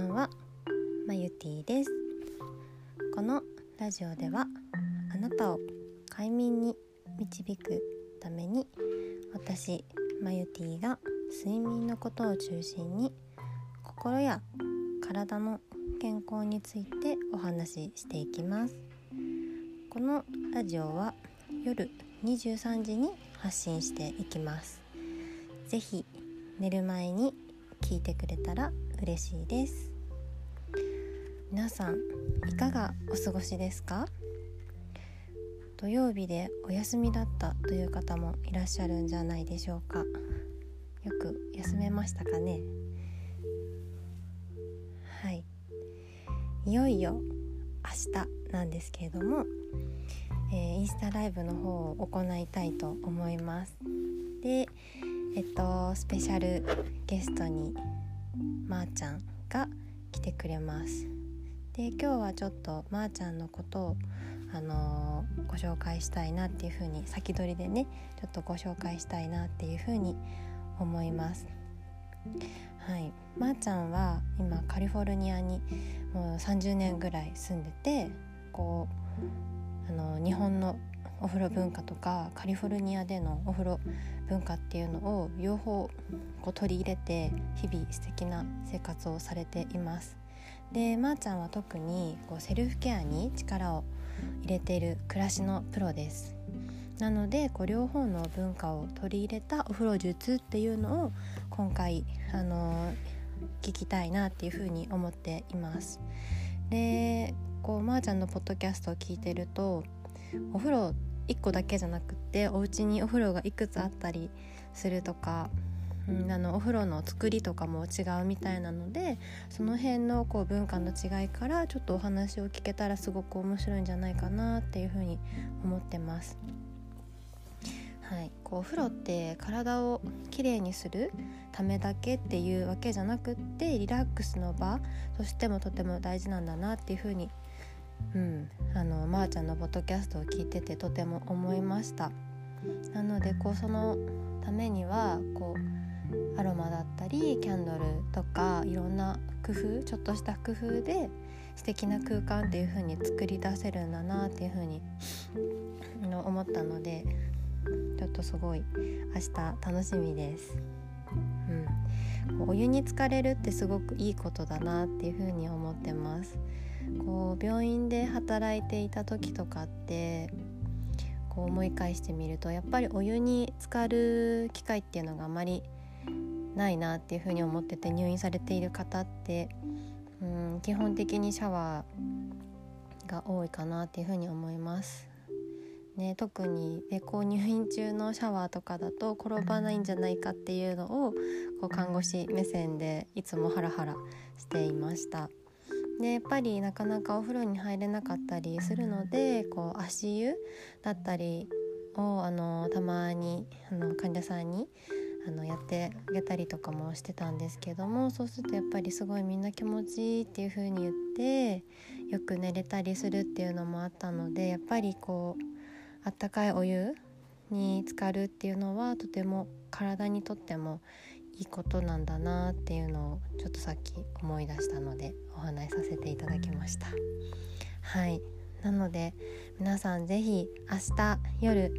んはまゆてぃです。このラジオではあなたを快眠に導くために私マユティが睡眠のことを中心に心や体の健康についてお話ししていきます。このラジオは夜23時に発信していきます。是非寝る前に聞いてくれたら嬉しいです。皆さんいかがお過ごしですか？土曜日でお休みだったという方もいらっしゃるんじゃないでしょうか。よく休めましたかね？はい。いよいよ明日なんですけれども、えー、インスタライブの方を行いたいと思います。でえっとスペシャルゲストにまーちゃんが来てくれますで今日はちょっとまーちゃんのことをあのー、ご紹介したいなっていう風に先取りでねちょっとご紹介したいなっていう風に思います。はい、まー、あ、ちゃんは今カリフォルニアにもう30年ぐらい住んでてこうあの日本のお風呂文化とかカリフォルニアでのお風呂文化っていうのを両方こう取り入れて日々素敵な生活をされています。でまー、あ、ちゃんは特にこうセルフケアに力を入れている暮らしのプロですなのでこう両方の文化を取り入れたお風呂術っていうのを今回あの聞きたいなっていうふうに思っていますでこうまー、ちゃんのポッドキャストを聞いてるとお風呂1個だけじゃなくってお家にお風呂がいくつあったりするとかうん、あのお風呂の作りとかも違うみたいなのでその辺のこう文化の違いからちょっとお話を聞けたらすごく面白いんじゃないかなっていうふうに思ってます。はい、こうお風呂って体をきれいにするためだけっていうわけじゃなくってリラックスの場としてもとても大事なんだなっていうふうに、うん、あのまー、あ、ちゃんのポッドキャストを聞いててとても思いました。なのでこうそのためにはこうアロマだったりキャンドルとかいろんな工夫ちょっとした工夫で素敵な空間っていう風に作り出せるんだなっていう風に思ったのでちょっとすごい明日楽しみです。うん、お湯に浸かれるってすごくいいことだなっていう風に思ってます。こう病院で働いていた時とかってこう思い返してみるとやっぱりお湯に浸かる機会っていうのがあまりないなっていうふうに思ってて入院されている方ってうん基本的にシャワーが多いかなっていうふうに思います。ね、特にでこう入院中のシャワーとかだと転ばないんじゃないかっていうのをこう看護師目線でいつもハラハラしていました。でやっぱりなかなかお風呂に入れなかったりするのでこう足湯だったりをあのたまにあの患者さんにあのやってあげたりとかもしてたんですけどもそうするとやっぱりすごいみんな気持ちいいっていう風に言ってよく寝れたりするっていうのもあったのでやっぱりこうあったかいお湯に浸かるっていうのはとても体にとってもいいことなんだなっていうのをちょっとさっき思い出したのでお話しさせていただきました。はい。なので皆さん是非明日夜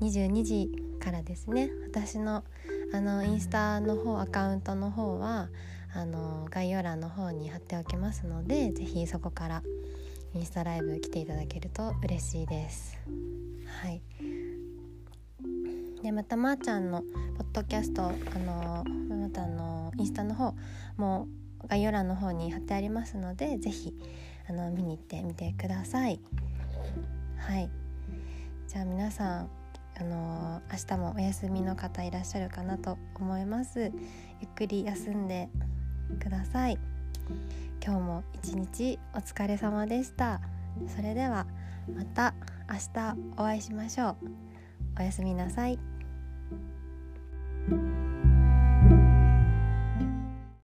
22時からですね。私のあのインスタの方アカウントの方はあの概要欄の方に貼っておきますので是非そこからインスタライブ来ていただけると嬉しいです。はいでまたまーちゃんのポッドキャストあのまたあのインスタの方も概要欄の方に貼ってありますので是非あの見に行ってみてください。はいじゃあ皆さんあの明日もお休みの方いらっしゃるかなと思いますゆっくり休んでください今日も一日お疲れ様でしたそれではまた明日お会いしましょうおやすみなさい。